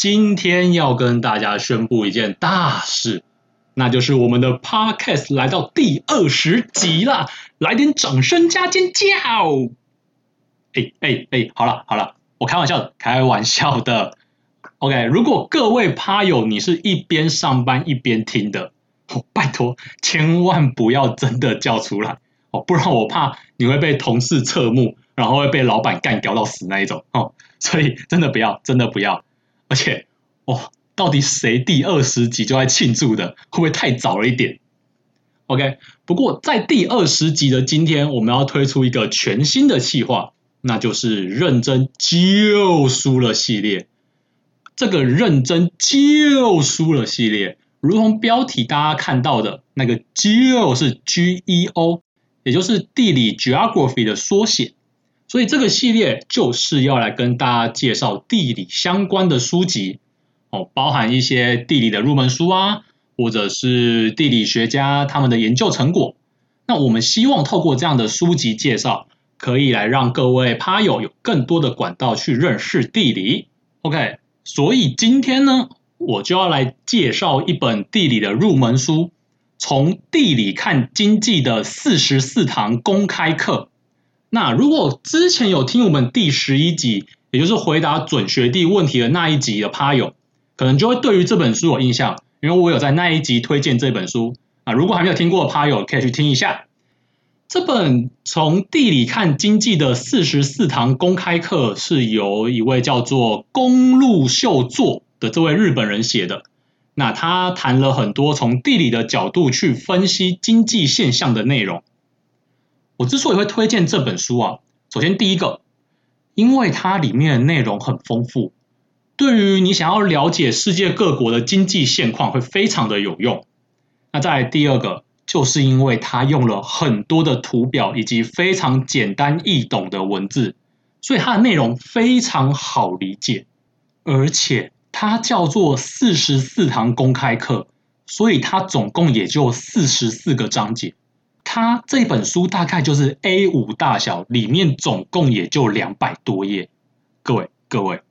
今天要跟大家宣布一件大事，那就是我们的 Podcast 来到第二十集啦！来点掌声加尖叫！哎哎哎，好了好了，我开玩笑的，开玩笑的。OK，如果各位趴友你是一边上班一边听的，哦，拜托千万不要真的叫出来哦，不然我怕你会被同事侧目。然后会被老板干屌到死那一种哦，所以真的不要，真的不要。而且，哦，到底谁第二十集就在庆祝的？会不会太早了一点？OK，不过在第二十集的今天，我们要推出一个全新的企划，那就是认真就输了系列。这个认真就输了系列，如同标题大家看到的那个“就”是 G-E-O，也就是地理 Geography 的缩写。所以这个系列就是要来跟大家介绍地理相关的书籍，哦，包含一些地理的入门书啊，或者是地理学家他们的研究成果。那我们希望透过这样的书籍介绍，可以来让各位趴友有更多的管道去认识地理。OK，所以今天呢，我就要来介绍一本地理的入门书，从地理看经济的四十四堂公开课。那如果之前有听我们第十一集，也就是回答准学弟问题的那一集的趴友，可能就会对于这本书有印象，因为我有在那一集推荐这本书啊。如果还没有听过的趴友，可以去听一下。这本从地理看经济的四十四堂公开课，是由一位叫做宫路秀作的这位日本人写的。那他谈了很多从地理的角度去分析经济现象的内容。我之所以会推荐这本书啊，首先第一个，因为它里面的内容很丰富，对于你想要了解世界各国的经济现况会非常的有用。那再第二个，就是因为它用了很多的图表以及非常简单易懂的文字，所以它的内容非常好理解，而且它叫做四十四堂公开课，所以它总共也就四十四个章节。它这本书大概就是 A5 大小，里面总共也就两百多页。各位各位，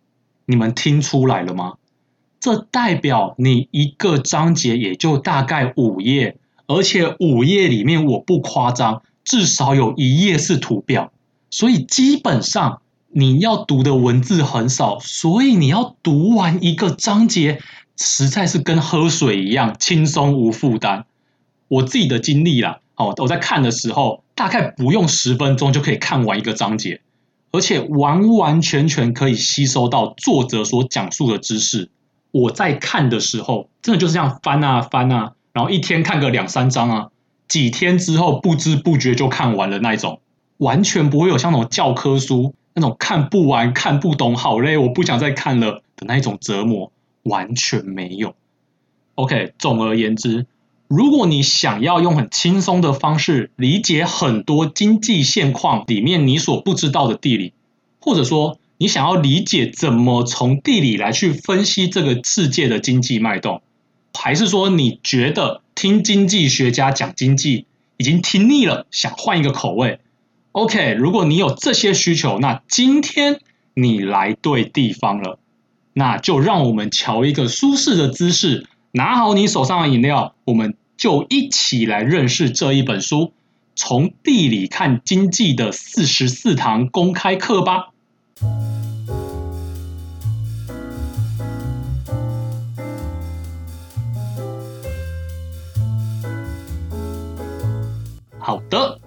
你们听出来了吗？这代表你一个章节也就大概五页，而且五页里面我不夸张，至少有一页是图表。所以基本上你要读的文字很少，所以你要读完一个章节，实在是跟喝水一样轻松无负担。我自己的经历啦。哦，我在看的时候，大概不用十分钟就可以看完一个章节，而且完完全全可以吸收到作者所讲述的知识。我在看的时候，真的就是这样翻啊翻啊，然后一天看个两三章啊，几天之后不知不觉就看完了那一种，完全不会有像那种教科书那种看不完、看不懂、好累，我不想再看了的那一种折磨，完全没有。OK，总而言之。如果你想要用很轻松的方式理解很多经济现况里面你所不知道的地理，或者说你想要理解怎么从地理来去分析这个世界的经济脉动，还是说你觉得听经济学家讲经济已经听腻了，想换一个口味？OK，如果你有这些需求，那今天你来对地方了，那就让我们瞧一个舒适的姿势。拿好你手上的饮料，我们就一起来认识这一本书，从地理看经济的四十四堂公开课吧。好的，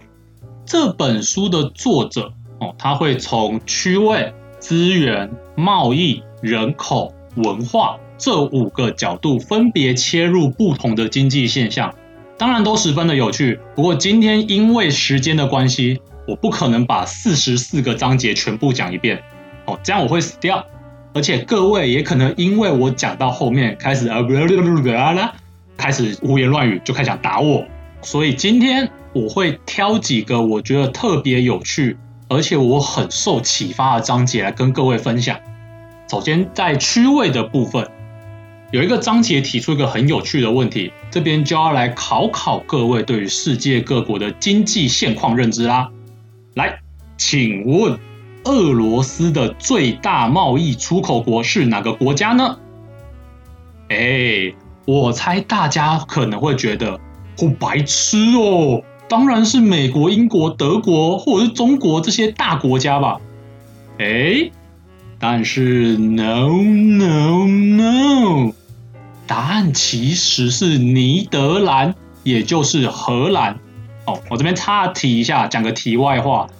这本书的作者哦，他会从区位、资源、贸易、人口、文化。这五个角度分别切入不同的经济现象，当然都十分的有趣。不过今天因为时间的关系，我不可能把四十四个章节全部讲一遍，哦，这样我会死掉。而且各位也可能因为我讲到后面开始啊啦啦，开始胡言乱语，就开始想打我。所以今天我会挑几个我觉得特别有趣，而且我很受启发的章节来跟各位分享。首先在区位的部分，有一个章节提出一个很有趣的问题，这边就要来考考各位对于世界各国的经济现况认知啦。来，请问。俄罗斯的最大贸易出口国是哪个国家呢？哎，我猜大家可能会觉得，好白痴哦，当然是美国、英国、德国或者是中国这些大国家吧。哎，但是 no no no，答案其实是尼德兰，也就是荷兰。哦，我这边岔题一下，讲个题外话。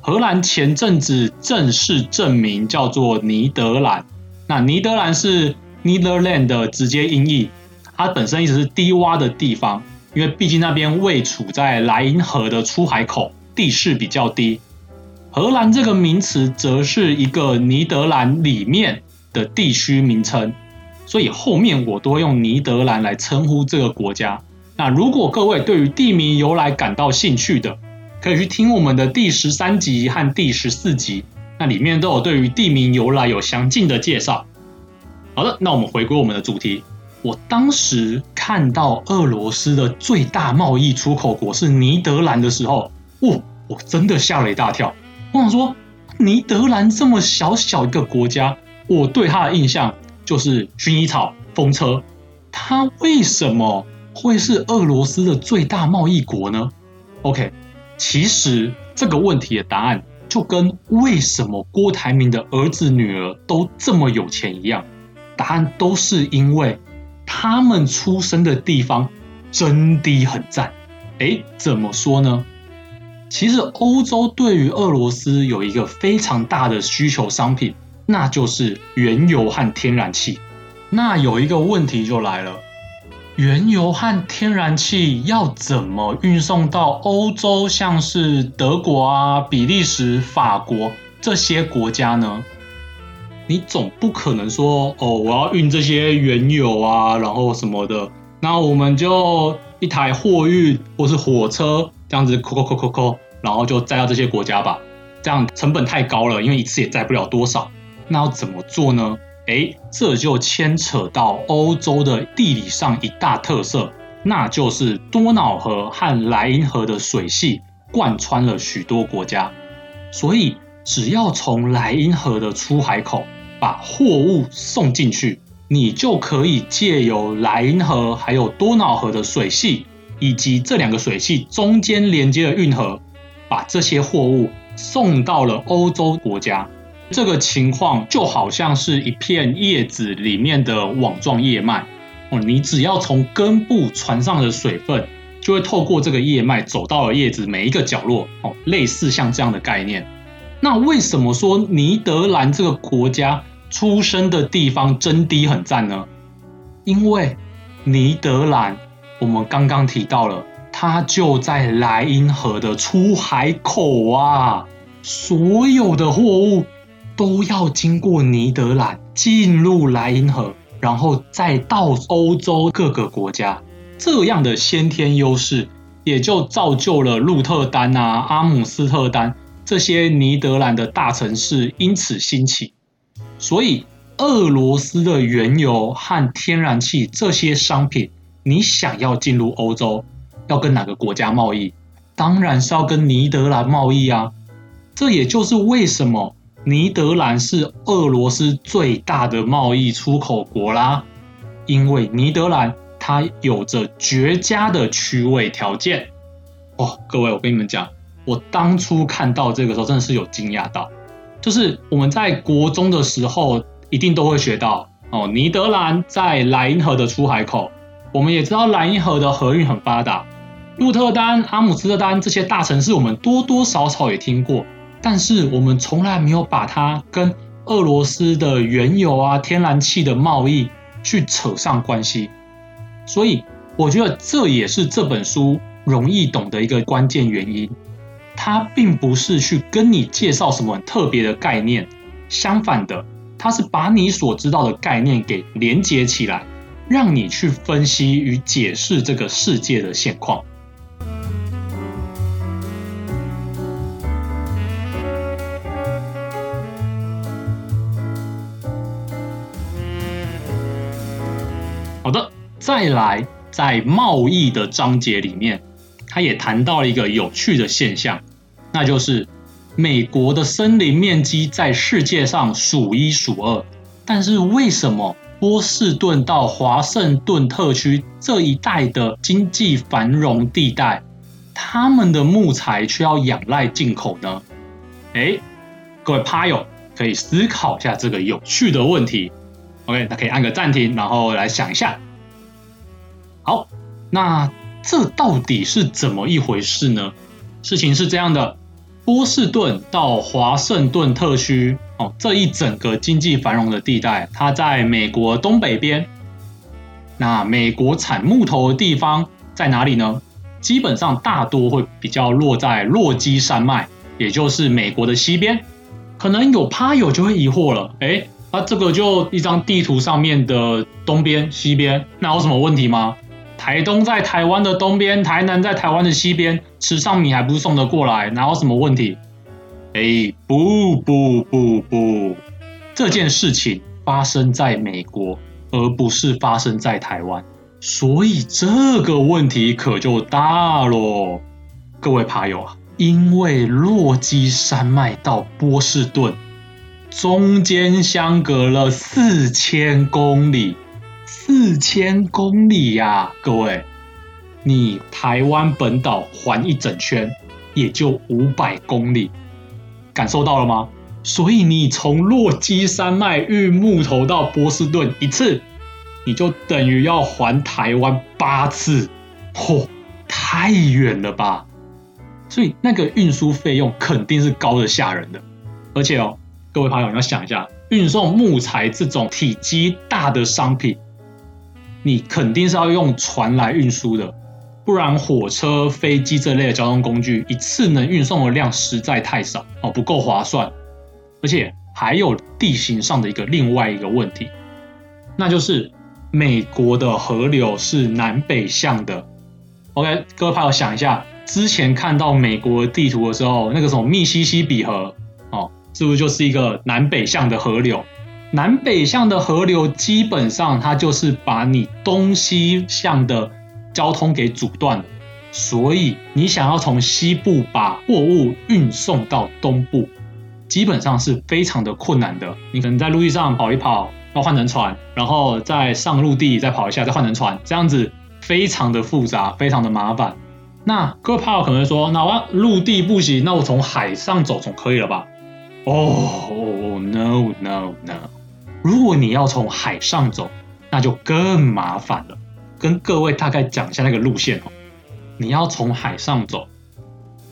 荷兰前阵子正式正名叫做尼德兰，那尼德兰是 Netherland 的直接音译，它本身意思是低洼的地方，因为毕竟那边位处在莱茵河的出海口，地势比较低。荷兰这个名词则是一个尼德兰里面的地区名称，所以后面我都会用尼德兰来称呼这个国家。那如果各位对于地名由来感到兴趣的，可以去听我们的第十三集和第十四集，那里面都有对于地名由来有详尽的介绍。好的，那我们回归我们的主题。我当时看到俄罗斯的最大贸易出口国是尼德兰的时候，哦，我真的吓了一大跳。我想说，尼德兰这么小小一个国家，我对它的印象就是薰衣草、风车，它为什么会是俄罗斯的最大贸易国呢？OK。其实这个问题的答案就跟为什么郭台铭的儿子女儿都这么有钱一样，答案都是因为他们出生的地方真的很赞。诶，怎么说呢？其实欧洲对于俄罗斯有一个非常大的需求商品，那就是原油和天然气。那有一个问题就来了。原油和天然气要怎么运送到欧洲，像是德国啊、比利时、法国这些国家呢？你总不可能说哦，我要运这些原油啊，然后什么的，那我们就一台货运或是火车这样子，扣扣扣扣扣，然后就载到这些国家吧。这样成本太高了，因为一次也载不了多少。那要怎么做呢？哎，这就牵扯到欧洲的地理上一大特色，那就是多瑙河和莱茵河的水系贯穿了许多国家，所以只要从莱茵河的出海口把货物送进去，你就可以借由莱茵河还有多瑙河的水系，以及这两个水系中间连接的运河，把这些货物送到了欧洲国家。这个情况就好像是一片叶子里面的网状叶脉哦，你只要从根部传上的水分，就会透过这个叶脉走到了叶子每一个角落哦，类似像这样的概念。那为什么说尼德兰这个国家出生的地方真的很赞呢？因为尼德兰，我们刚刚提到了，它就在莱茵河的出海口啊，所有的货物。都要经过尼德兰进入莱茵河，然后再到欧洲各个国家，这样的先天优势也就造就了鹿特丹啊、阿姆斯特丹这些尼德兰的大城市因此兴起。所以，俄罗斯的原油和天然气这些商品，你想要进入欧洲，要跟哪个国家贸易？当然是要跟尼德兰贸易啊！这也就是为什么。尼德兰是俄罗斯最大的贸易出口国啦，因为尼德兰它有着绝佳的区位条件。哦，各位，我跟你们讲，我当初看到这个时候真的是有惊讶到，就是我们在国中的时候一定都会学到哦，尼德兰在莱茵河的出海口，我们也知道莱茵河的河运很发达，鹿特丹、阿姆斯特丹这些大城市我们多多少少也听过。但是我们从来没有把它跟俄罗斯的原油啊、天然气的贸易去扯上关系，所以我觉得这也是这本书容易懂的一个关键原因。它并不是去跟你介绍什么特别的概念，相反的，它是把你所知道的概念给连接起来，让你去分析与解释这个世界的现况。再来，在贸易的章节里面，他也谈到了一个有趣的现象，那就是美国的森林面积在世界上数一数二，但是为什么波士顿到华盛顿特区这一带的经济繁荣地带，他们的木材却要仰赖进口呢？哎，各位趴友可以思考一下这个有趣的问题。OK，那可以按个暂停，然后来想一下。好，那这到底是怎么一回事呢？事情是这样的，波士顿到华盛顿特区哦，这一整个经济繁荣的地带，它在美国东北边。那美国产木头的地方在哪里呢？基本上大多会比较落在落基山脉，也就是美国的西边。可能有趴友就会疑惑了，诶那、这个就一张地图上面的东边、西边，那有什么问题吗？台东在台湾的东边，台南在台湾的西边，吃上米还不是送得过来，哪有什么问题？哎，不不不不，这件事情发生在美国，而不是发生在台湾，所以这个问题可就大咯。各位爬友啊，因为落基山脉到波士顿。中间相隔了四千公里，四千公里呀、各位，你台湾本岛环一整圈也就五百公里，感受到了吗？所以你从落基山脉运木头到波士顿一次，你就等于要环台湾八次，嚯，太远了吧？所以那个运输费用肯定是高的吓人的，而且哦。各位朋友，你要想一下，运送木材这种体积大的商品，你肯定是要用船来运输的，不然火车、飞机这类的交通工具一次能运送的量实在太少哦，不够划算。而且还有地形上的一个另外一个问题，那就是美国的河流是南北向的。OK，各位朋友想一下，之前看到美国地图的时候，那个什么密西西比河哦。是不是就是一个南北向的河流？南北向的河流基本上它就是把你东西向的交通给阻断了，所以你想要从西部把货物运送到东部，基本上是非常的困难的。你可能在陆地上跑一跑，要换成船，然后再上陆地再跑一下，再换成船，这样子非常的复杂，非常的麻烦。那各位朋友可能会说，那我陆地不行，那我从海上走总可以了吧？哦、oh, no no no！如果你要从海上走，那就更麻烦了。跟各位大概讲一下那个路线哦。你要从海上走，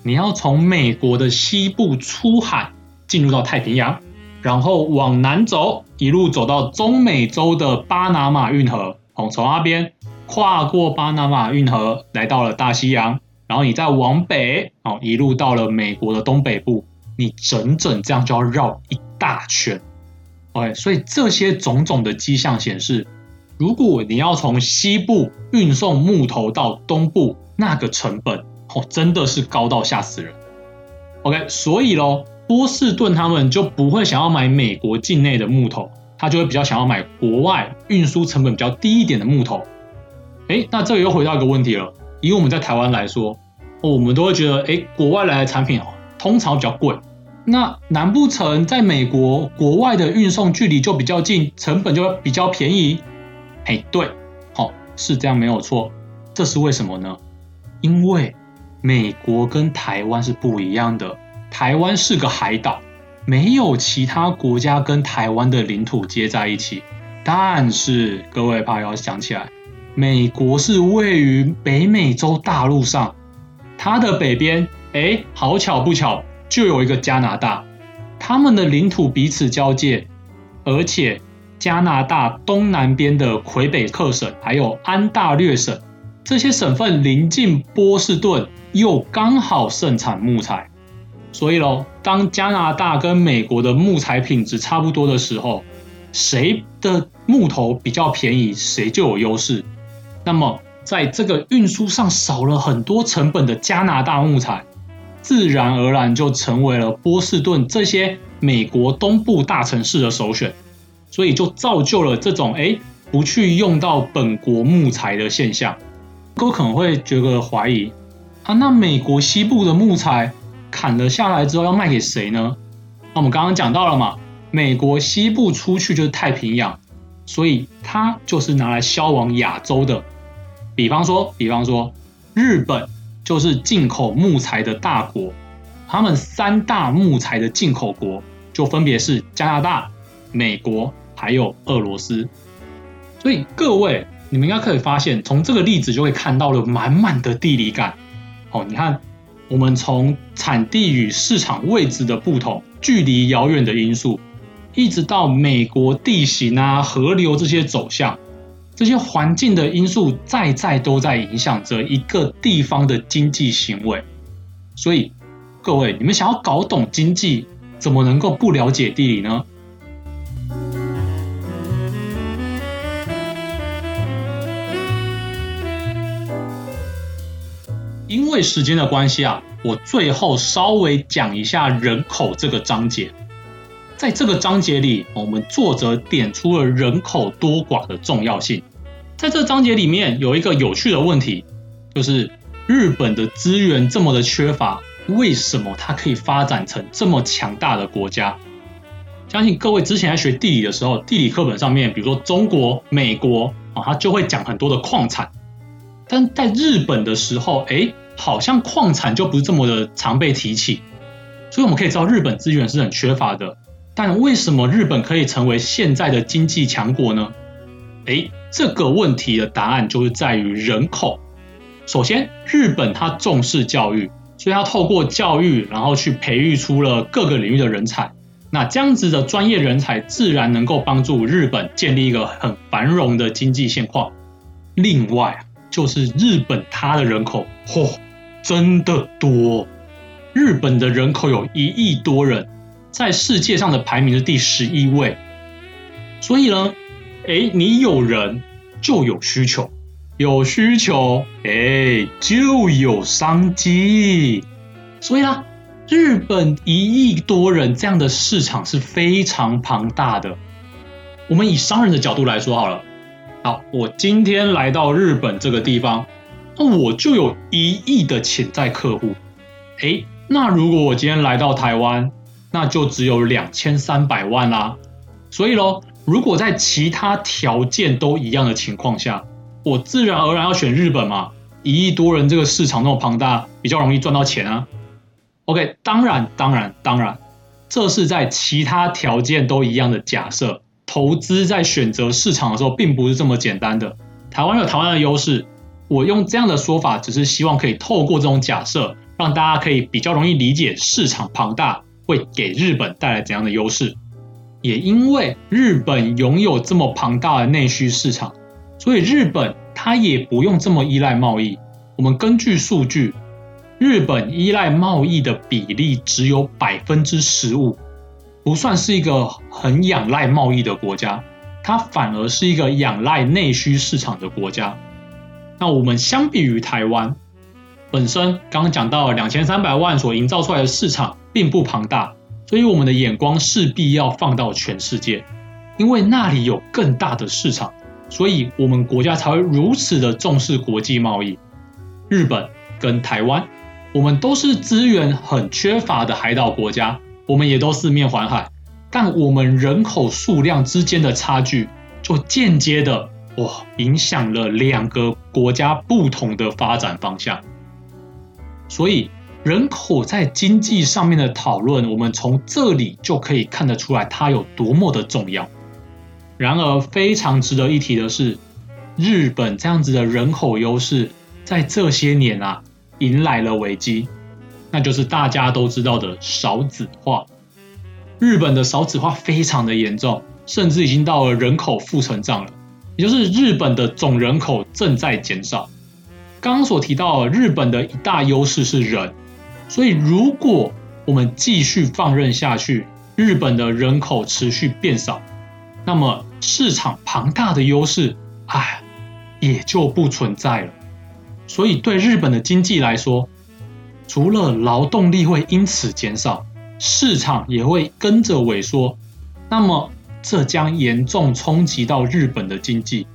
你要从美国的西部出海，进入到太平洋，然后往南走，一路走到中美洲的巴拿马运河，从那边跨过巴拿马运河，来到了大西洋，然后你再往北，哦，一路到了美国的东北部。你整整这样就要绕一大圈，OK，所以这些种种的迹象显示，如果你要从西部运送木头到东部，那个成本哦真的是高到吓死人。OK，所以咯，波士顿他们就不会想要买美国境内的木头，他就会比较想要买国外运输成本比较低一点的木头。诶，那这里又回到一个问题了，以我们在台湾来说，哦，我们都会觉得，诶，国外来的产品哦。通常比较贵，那难不成在美国国外的运送距离就比较近，成本就比较便宜？哎，对，好，是这样没有错。这是为什么呢？因为美国跟台湾是不一样的，台湾是个海岛，没有其他国家跟台湾的领土接在一起。但是各位怕要想起来，美国是位于北美洲大陆上，它的北边。哎，好巧不巧，就有一个加拿大，他们的领土彼此交界，而且加拿大东南边的魁北克省还有安大略省，这些省份临近波士顿，又刚好盛产木材，所以喽，当加拿大跟美国的木材品质差不多的时候，谁的木头比较便宜，谁就有优势。那么，在这个运输上少了很多成本的加拿大木材，自然而然就成为了波士顿这些美国东部大城市的首选。所以就造就了这种哎，不去用到本国木材的现象。各位可能会觉得怀疑啊，那美国西部的木材砍了下来之后要卖给谁呢？那我们刚刚讲到了嘛，美国西部出去就是太平洋，所以它就是拿来销往亚洲的。比方说，比方说，日本就是进口木材的大国，他们三大木材的进口国就分别是加拿大、美国。还有俄罗斯，所以各位，你们应该可以发现，从这个例子就会看到了满满的地理感。哦，你看，我们从产地与市场位置的不同、距离遥远的因素，一直到美国地形啊、河流这些走向，这些环境的因素，在在都在影响着一个地方的经济行为。所以，各位，你们想要搞懂经济，怎么能够不了解地理呢？因为时间的关系啊，我最后稍微讲一下人口这个章节。在这个章节里，我们作者点出了人口多寡的重要性。在这章节里面，有一个有趣的问题，就是日本的资源这么的缺乏，为什么它可以发展成这么强大的国家？相信各位之前在学地理的时候，地理课本上面，比如说中国、美国啊，它就会讲很多的矿产。但在日本的时候，哎。好像矿产就不是这么的常被提起，所以我们可以知道日本资源是很缺乏的。但为什么日本可以成为现在的经济强国呢？诶，这个问题的答案就是在于人口。首先，日本它重视教育，所以它透过教育，然后去培育出了各个领域的人才。那这样子的专业人才，自然能够帮助日本建立一个很繁荣的经济现况。另外，就是日本它的人口，嚯、真的多，日本的人口有一亿多人，在世界上的排名是第十一位。所以呢，哎，你有人就有需求，有需求，哎，就有商机。所以啦，日本一亿多人这样的市场是非常庞大的。我们以商人的角度来说好了，好，我今天来到日本这个地方。那我就有一亿的潜在客户，诶，那如果我今天来到台湾，那就只有两千三百万啦。所以喽，如果在其他条件都一样的情况下，我自然而然要选日本嘛。一亿多人这个市场那么庞大，比较容易赚到钱啊。OK，当然，当然，当然，这是在其他条件都一样的假设。投资在选择市场的时候，并不是这么简单的。台湾有台湾的优势。我用这样的说法，只是希望可以透过这种假设，让大家可以比较容易理解市场庞大会给日本带来怎样的优势。也因为日本拥有这么庞大的内需市场，所以日本它也不用这么依赖贸易。我们根据数据，日本依赖贸易的比例只有百分之十五，不算是一个很仰赖贸易的国家，它反而是一个仰赖内需市场的国家。那我们相比于台湾本身，刚刚讲到两千三百万所营造出来的市场并不庞大，所以我们的眼光势必要放到全世界，因为那里有更大的市场，所以我们国家才会如此的重视国际贸易。日本跟台湾，我们都是资源很缺乏的海岛国家，我们也都四面环海，但我们人口数量之间的差距，就间接的。哇，影响了两个国家不同的发展方向，所以人口在经济上面的讨论，我们从这里就可以看得出来它有多么的重要。然而，非常值得一提的是，日本这样子的人口优势，在这些年啊，迎来了危机，那就是大家都知道的少子化。日本的少子化非常的严重，甚至已经到了人口负成长了。也就是日本的总人口正在减少。刚刚所提到，日本的一大优势是人，所以如果我们继续放任下去，日本的人口持续变少，那么市场庞大的优势，哎，也就不存在了。所以对日本的经济来说，除了劳动力会因此减少，市场也会跟着萎缩。那么这将严重冲击到日本的经济。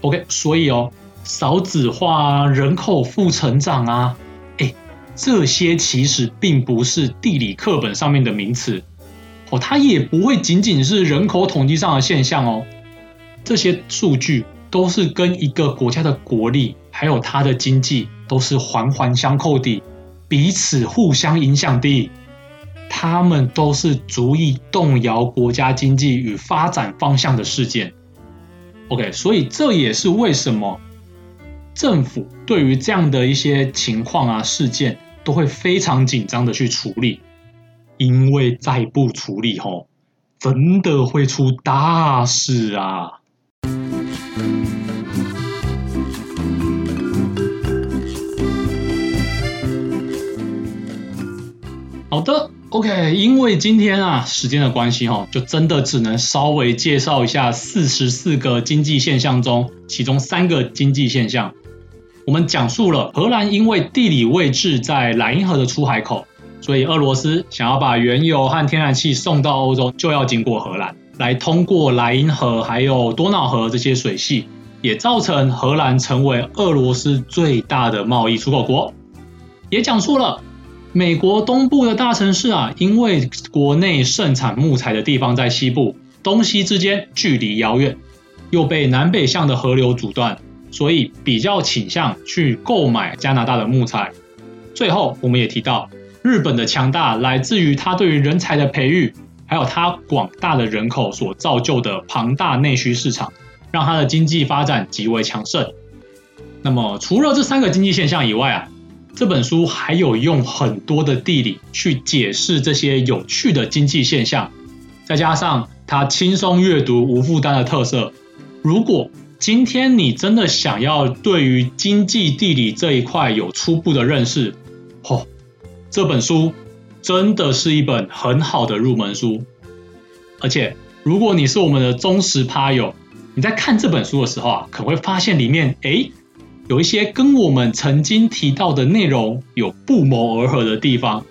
OK，所以哦，少子化啊，人口负成长啊，这些其实并不是地理课本上面的名词。哦，它也不会仅仅是人口统计上的现象哦，这些数据都是跟一个国家的国力还有它的经济都是环环相扣的，彼此互相影响的，它们都是足以动摇国家经济与发展方向的事件。OK，所以这也是为什么政府对于这样的一些情况啊事件都会非常紧张的去处理。因为再不处理吼，真的会出大事啊！好的，OK，因为今天啊时间的关系哈，就真的只能稍微介绍一下四十四个经济现象中，其中三个经济现象，我们讲述了荷兰因为地理位置在莱茵河的出海口。所以，俄罗斯想要把原油和天然气送到欧洲，就要经过荷兰，来通过莱茵河还有多瑙河这些水系，也造成荷兰成为俄罗斯最大的贸易出口国。也讲述了美国东部的大城市啊，因为国内盛产木材的地方在西部，东西之间距离遥远，又被南北向的河流阻断，所以比较倾向去购买加拿大的木材。最后，我们也提到。日本的强大来自于它对于人才的培育，还有它广大的人口所造就的庞大内需市场，让它的经济发展极为强盛。那么，除了这三个经济现象以外啊，这本书还有用很多的地理去解释这些有趣的经济现象，再加上它轻松阅读、无负担的特色。如果今天你真的想要对于经济地理这一块有初步的认识，嚯。这本书真的是一本很好的入门书，而且如果你是我们的忠实趴友，你在看这本书的时候啊，可能会发现里面诶有一些跟我们曾经提到的内容有不谋而合的地方，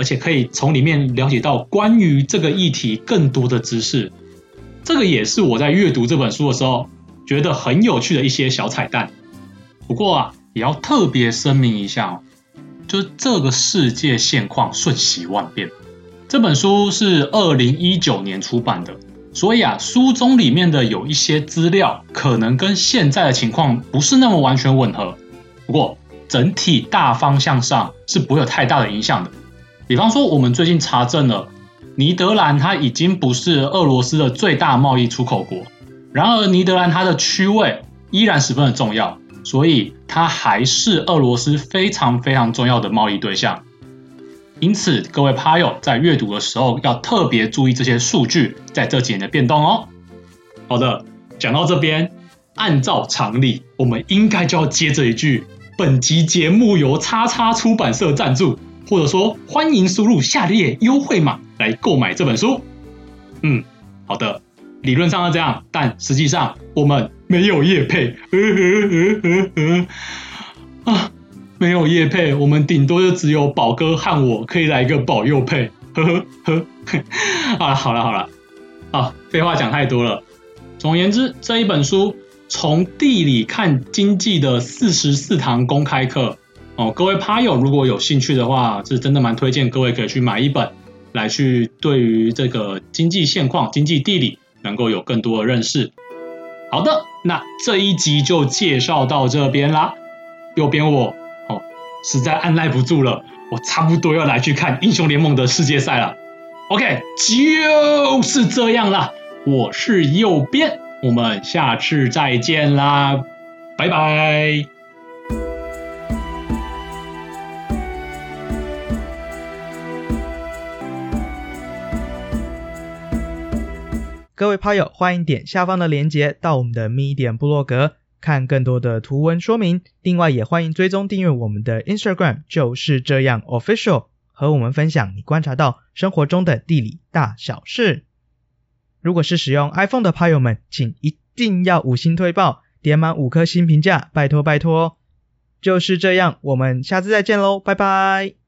而且可以从里面了解到关于这个议题更多的知识。这个也是我在阅读这本书的时候觉得很有趣的一些小彩蛋。不过啊，也要特别声明一下哦。就这个世界现况瞬息万变，这本书是二零一九年出版的，所以啊，书中里面的有一些资料可能跟现在的情况不是那么完全吻合，不过整体大方向上是不会有太大的影响的。比方说，我们最近查证了，尼德兰它已经不是俄罗斯的最大贸易出口国，然而尼德兰它的区位依然十分的重要。所以它还是俄罗斯非常非常重要的贸易对象，因此各位趴友在阅读的时候要特别注意这些数据在这几年的变动哦。好的，讲到这边，按照常理，我们应该就要接着一句：本集节目由叉叉出版社赞助，或者说欢迎输入下列优惠码来购买这本书。嗯，好的。理论上是这样，但实际上我们没有业配，呵呵呵呵啊，没有业配，我们顶多就只有宝哥和我可以来一个保佑配，呵呵呵。啊，好了好了，啊，废话讲太多了。总而言之，这一本书从地理看经济的四十四堂公开课哦，各位趴友如果有兴趣的话，是真的蛮推荐各位可以去买一本，来去对于这个经济现况、经济地理。能够有更多的认识。好的，那这一集就介绍到这边啦。右边我哦，实在按捺不住了，我差不多要来去看英雄联盟的世界赛了。OK，就是这样啦。我是右边，我们下次再见啦，拜拜。各位趴友，欢迎点下方的链接到我们的 Medium 部落格看更多的图文说明。另外，也欢迎追踪订阅我们的 Instagram，就是这样 Official，和我们分享你观察到生活中的地理大小事。如果是使用 iPhone 的朋友们，请一定要五星推爆，点满五颗星评价，拜托拜托。就是这样，我们下次再见喽，拜拜。